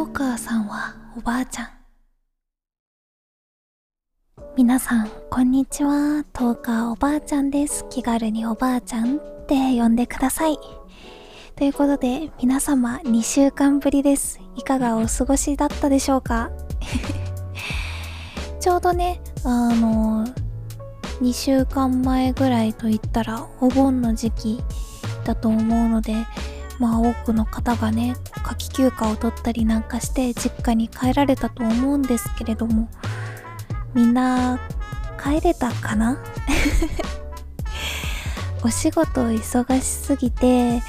トーカーさんはおばあちゃん。皆さんこんにちは。トーカーおばあちゃんです。気軽におばあちゃんって呼んでください。ということで皆様2週間ぶりです。いかがお過ごしだったでしょうか？ちょうどねあの2週間前ぐらいといったらお盆の時期だと思うのでまあ多くの方がね夏季休暇を取ったりなんかして実家に帰られたと思うんですけれどもみんな帰れたかな？お仕事忙しすぎてち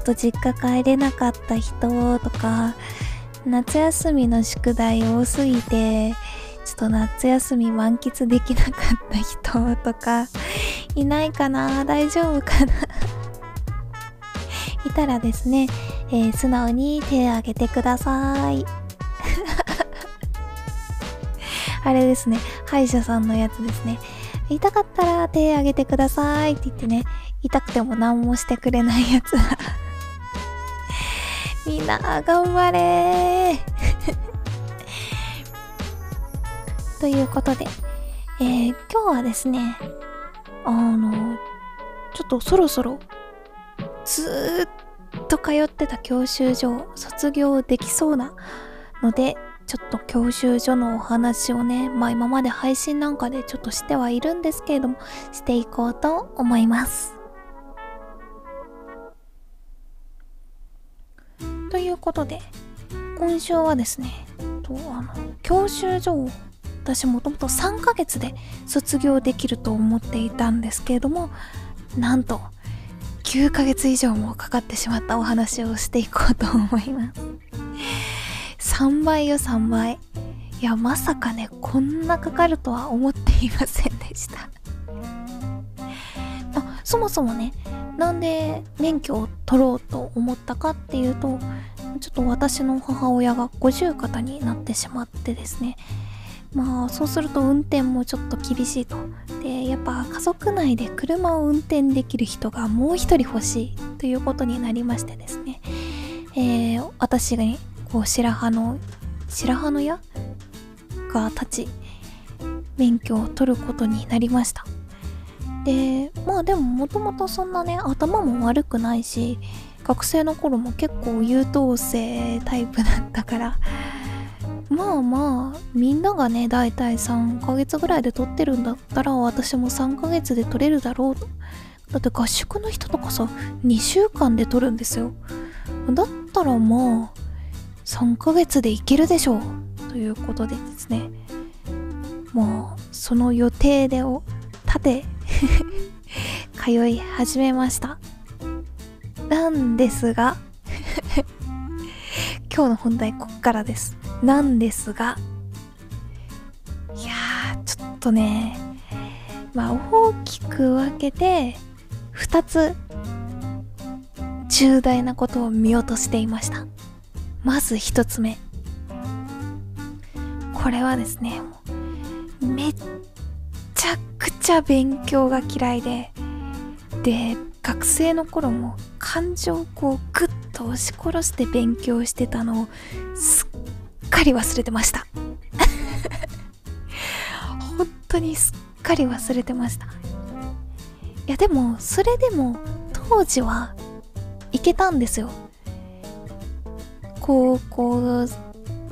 ょっと実家帰れなかった人とか夏休みの宿題多すぎてちょっと夏休み満喫できなかった人とかいないかな？大丈夫かな？いたらですね、えー、素直に手を挙げてください。あれですね、歯医者さんのやつですね。痛かったら手挙げてくださいって言ってね、痛くても何もしてくれないやつ。みんな、頑張れ ということで、えー、今日はですね、あの、ちょっとそろそろずーっと通ってた教習所卒業できそうなのでちょっと教習所のお話をねまあ今まで配信なんかでちょっとしてはいるんですけれどもしていこうと思います。ということで今週はですねとあの教習所を私もともと3ヶ月で卒業できると思っていたんですけれどもなんと9ヶ月以上もかかってしまったお話をしていこうと思います。3倍よ3倍。いやまさかねこんなかかるとは思っていませんでした。あそもそもねなんで免許を取ろうと思ったかっていうとちょっと私の母親が五十肩になってしまってですね。まあそうすると運転もちょっと厳しいと。でやっぱ家族内で車を運転できる人がもう一人欲しいということになりましてですね、えー、私がねこう白羽の白羽の矢が立ち免許を取ることになりました。でまあでももともとそんなね頭も悪くないし学生の頃も結構優等生タイプだったからまあまあみんながねだいたい3ヶ月ぐらいで撮ってるんだったら私も3ヶ月で撮れるだろう。とだって合宿の人とかさ2週間で撮るんですよ。だったらまあ3ヶ月でいけるでしょう。ということでですね。もうその予定でを立て 通い始めました。なんですが 今日の本題こっからです。なんですがいやちょっとねまあ大きく分けて2つ重大なことを見落としていました。まず1つ目。これはですねめっちゃくちゃ勉強が嫌いでで学生の頃も感情をこうグッと押し殺して勉強してたのをすっかり忘れてました。本当にすっかり忘れてました。いやでもそれでも当時はいけたんですよ。高校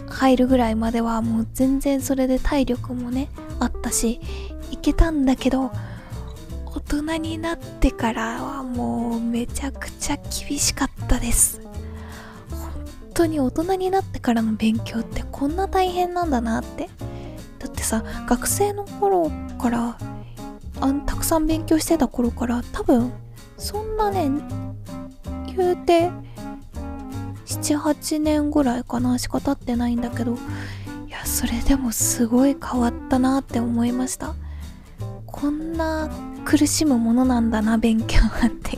入るぐらいまではもう全然それで体力もねあったしいけたんだけど大人になってからはもうめちゃくちゃ厳しかったです。当に大人になってからの勉強ってこんな大変なんだなって。だってさ学生の頃からあたくさん勉強してた頃から多分そんなね言うて78年ぐらいかなしか経ってないんだけどいやそれでもすごい変わったなって思いました。こんな苦しむものなんだな勉強はって。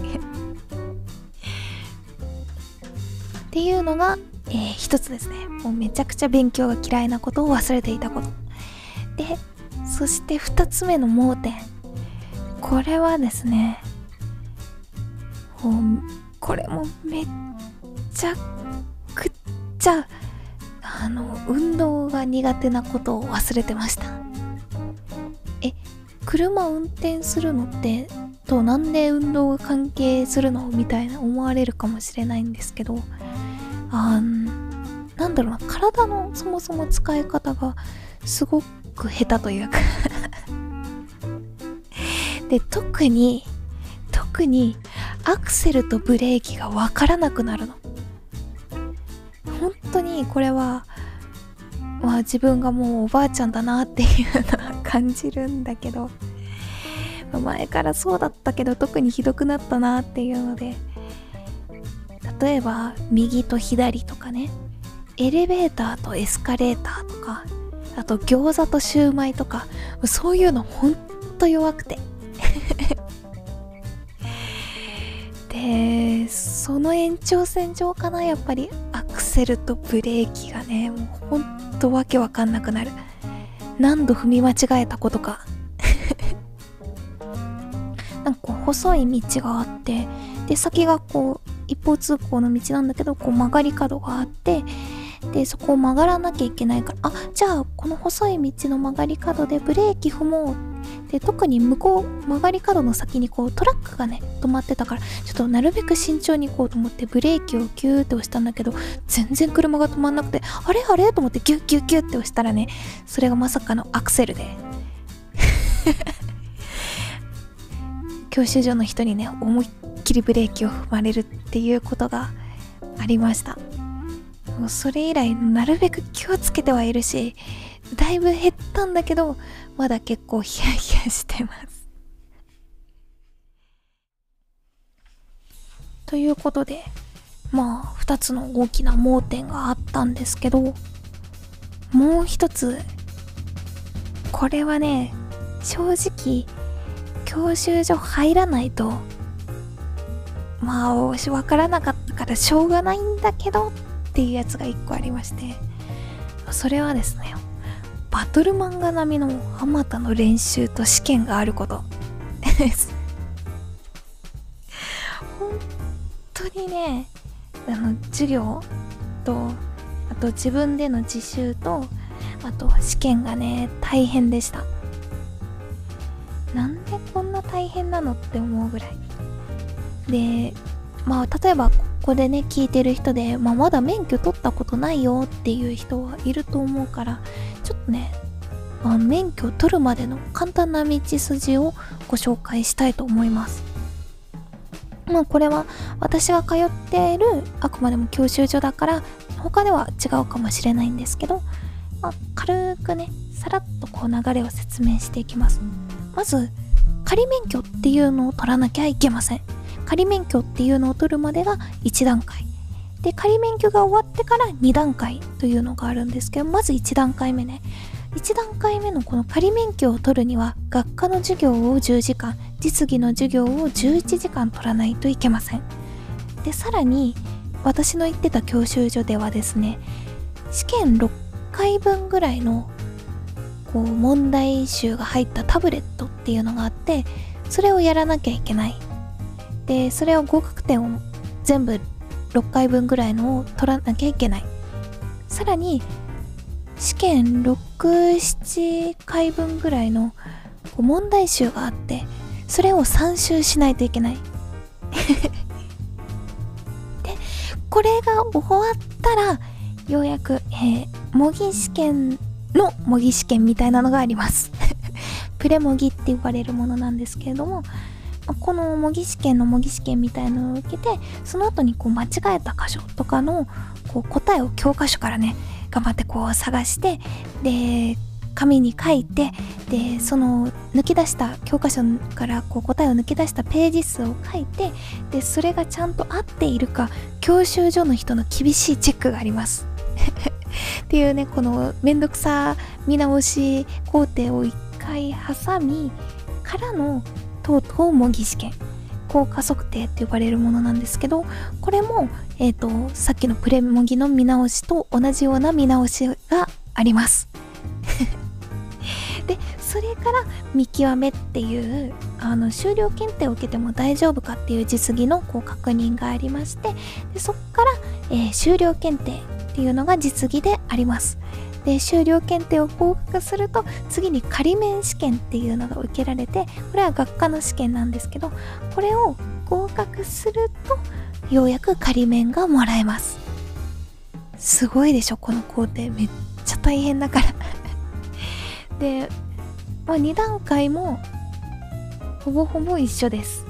っていうのが、えー、一つですね。もうめちゃくちゃ勉強が嫌いなことを忘れていたこと。でそして二つ目の盲点。これはですねこれもめっちゃくっちゃあの運動が苦手なことを忘れてました。え車運転するのってとなんで運動が関係するの？みたいな思われるかもしれないんですけどあなんだろうな体のそもそも使い方がすごく下手というか。で特に特にアクセルとブレーキがわからなくなるの。本当にこれはまあ自分がもうおばあちゃんだなっていうのは感じるんだけど。前からそうだったけど特にひどくなったなっていうので。例えば右と左とかねエレベーターとエスカレーターとかあと餃子とシューマイとかそういうのほんと弱くて。でその延長線上かなやっぱりアクセルとブレーキがねもうほんとわけわかんなくなる。何度踏み間違えたことか。なんか細い道があってで先がこう一方通行の道なんだけどこう曲がり角があってでそこを曲がらなきゃいけないからあじゃあこの細い道の曲がり角でブレーキ踏もうで特に向こう曲がり角の先にこうトラックがね止まってたからちょっとなるべく慎重に行こうと思ってブレーキをギューって押したんだけど全然車が止まんなくてあれあれと思ってギュッギュッギュッって押したらねそれがまさかのアクセルで 教習所の人にね思いっきりブレーキを踏まれるっていうことがありました。もうそれ以来なるべく気をつけてはいるしだいぶ減ったんだけどまだ結構ヒヤヒヤしてます。ということでまあ2つの大きな盲点があったんですけどもう一つこれはね正直教習所入らないとまあわからなかったからしょうがないんだけどっていうやつが1個ありまして。それはですねバトル漫画並みのあまたの練習と試験があることです。本当にねあの授業とあと自分での自習とあと試験がね大変でした。なんでこんな大変なのって思うぐらい。でまあ例えばここでね聞いてる人で、まあ、まだ免許取ったことないよっていう人はいると思うからちょっとね、まあ、免許取るまでの簡単な道筋をご紹介したいと思います。まあこれは私が通っているあくまでも教習所だから他では違うかもしれないんですけど、まあ、軽くねさらっとこう流れを説明していきます。まず仮免許っていうのを取らなきゃいけません。仮免許っていうのを取るまでが1段階。で仮免許が終わってから2段階というのがあるんですけどまず1段階目ね。1段階目のこの仮免許を取るには学科の授業を10時間実技の授業を11時間取らないといけません。でさらに私の行ってた教習所ではですね試験6回分ぐらいのこう問題集が入ったタブレットっていうのがあってそれをやらなきゃいけない。でそれを合格点を全部6回分ぐらいのを取らなきゃいけない。さらに試験67回分ぐらいの問題集があってそれを3周しないといけない。でこれが終わったらようやく、えー、模擬試験の模擬試験みたいなのがあります。プレ模擬って呼ばれるものなんですけれどもこの模擬試験の模擬試験みたいなのを受けてその後にこう間違えた箇所とかのこう答えを教科書からね頑張ってこう探してで紙に書いてでその抜き出した教科書からこう答えを抜き出したページ数を書いてでそれがちゃんと合っているか教習所の人の厳しいチェックがあります。っていうねこのめんどくさ見直し工程を一回挟みからのとうとう模擬試験効果測定って呼ばれるものなんですけどこれも、えーと、さっきのプレ模擬の見直しと同じような見直しがあります。でそれから見極めっていうあの終了検定を受けても大丈夫かっていう実技のこう確認がありましてでそこから、えー、終了検定っていうのが実技であります。で修了検定を合格すると次に仮免試験っていうのが受けられてこれは学科の試験なんですけどこれを合格するとようやく仮免がもらえます。すごいでしょこの工程。めっちゃ大変だから。で、まあ、2段階もほぼほぼ一緒です。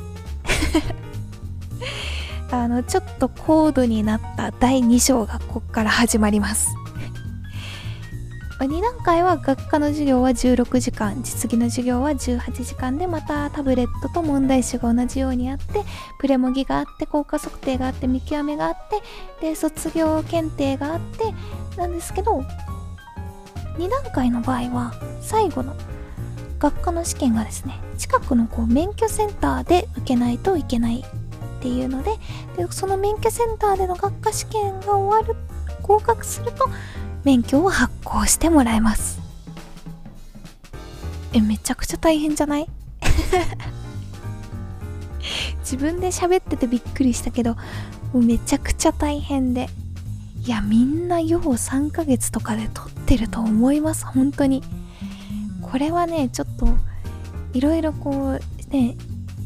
あのちょっと高度になった第2章がこっから始まります。2段階は学科の授業は16時間実技の授業は18時間でまたタブレットと問題集が同じようにあってプレモギがあって効果測定があって見極めがあってで卒業検定があってなんですけど2段階の場合は最後の学科の試験がですね近くのこう免許センターで受けないといけないっていうのででその免許センターでの学科試験が終わる合格すると免許を発行してもらえます。えめちゃくちゃ大変じゃない？自分で喋っててびっくりしたけどめちゃくちゃ大変で。いやみんなよう3ヶ月とかで撮ってると思います本当に。これはねちょっといろいろこうね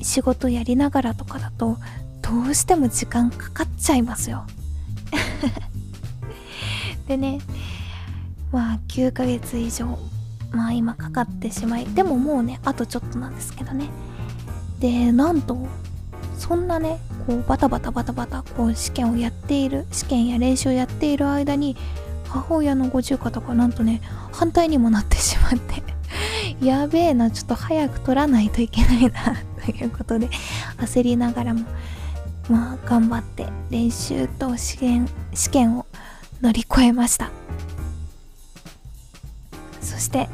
仕事やりながらとかだとどうしても時間かかっちゃいますよ。でねまあ9ヶ月以上。まあ今かかってしまい。でももうねあとちょっとなんですけどね。でなんとそんなねこうバタバタバタバタこう試験をやっている試験や練習をやっている間に母親の五十肩がなんとね反対にもなってしまって。やべえなちょっと早く取らないといけないなということで焦りながらもまあ頑張って練習と試験試験を乗り越えました。そして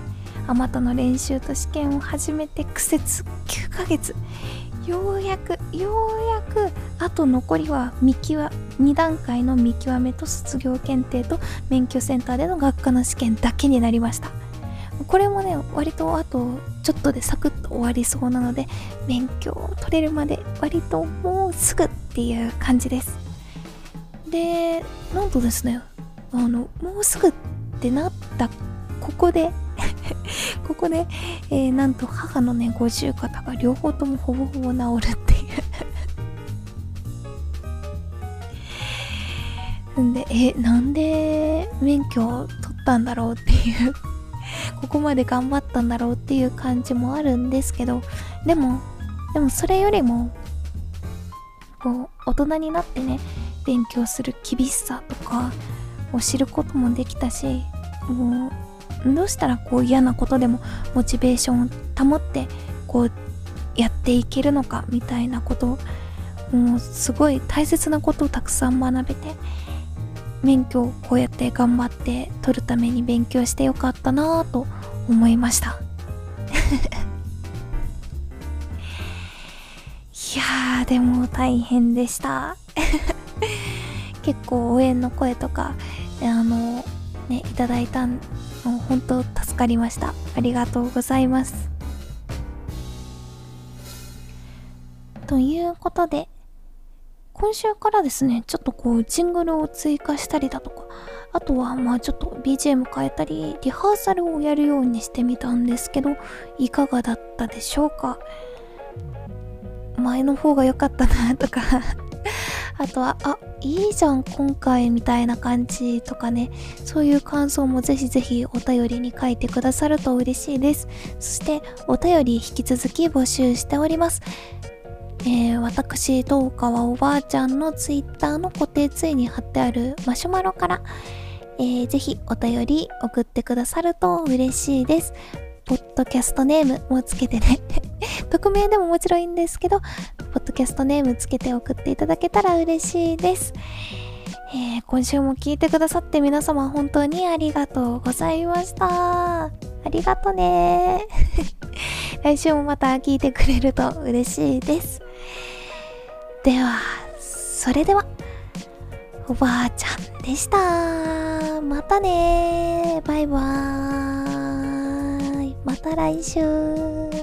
あまたの練習と試験を始めて苦節9ヶ月。ようやくようやくあと残りは見極2段階の見極めと卒業検定と免許センターでの学科の試験だけになりました。これもね割とあとちょっとでサクッと終わりそうなので免許を取れるまで割ともうすぐっていう感じです。でなんとですねあのもうすぐってなったここで ここで、えー、なんと母のね五十肩が両方ともほぼほぼ治るっていう。んでえなんで免許を取ったんだろうっていう。ここまで頑張ったんだろうっていう感じもあるんですけどでもでもそれよりもこう大人になってね勉強する厳しさとかを知ることもできたしもうどうしたらこう嫌なことでもモチベーションを保ってこうやっていけるのかみたいなこともうすごい大切なことをたくさん学べて免許をこうやって頑張って取るために勉強してよかったなぁと思いました。いやでも大変でした。結構応援の声とかあのねいただいた本当助かりました。ありがとうございます。ということで今週からですね、ちょっとこう、ジングルを追加したりだとか、あとはまあちょっと BGM 変えたり、リハーサルをやるようにしてみたんですけど、いかがだったでしょうか？前の方が良かったなとかあとは、あ、いいじゃん、今回みたいな感じとかね、そういう感想もぜひぜひお便りに書いてくださると嬉しいです。そして、お便り引き続き募集しております。えー、私、東川おばあちゃんのツイッターの固定ツイに貼ってあるマシュマロから、えー、ぜひお便り送ってくださると嬉しいです。ポッドキャストネームもつけてね匿名でももちろんいいんですけど、ポッドキャストネームつけて送っていただけたら嬉しいです。えー、今週も聞いてくださって皆様本当にありがとうございました。ありがとね 来週もまた聞いてくれると嬉しいです。では、それでは、おばあちゃんでした。またねバイバーイ。また来週。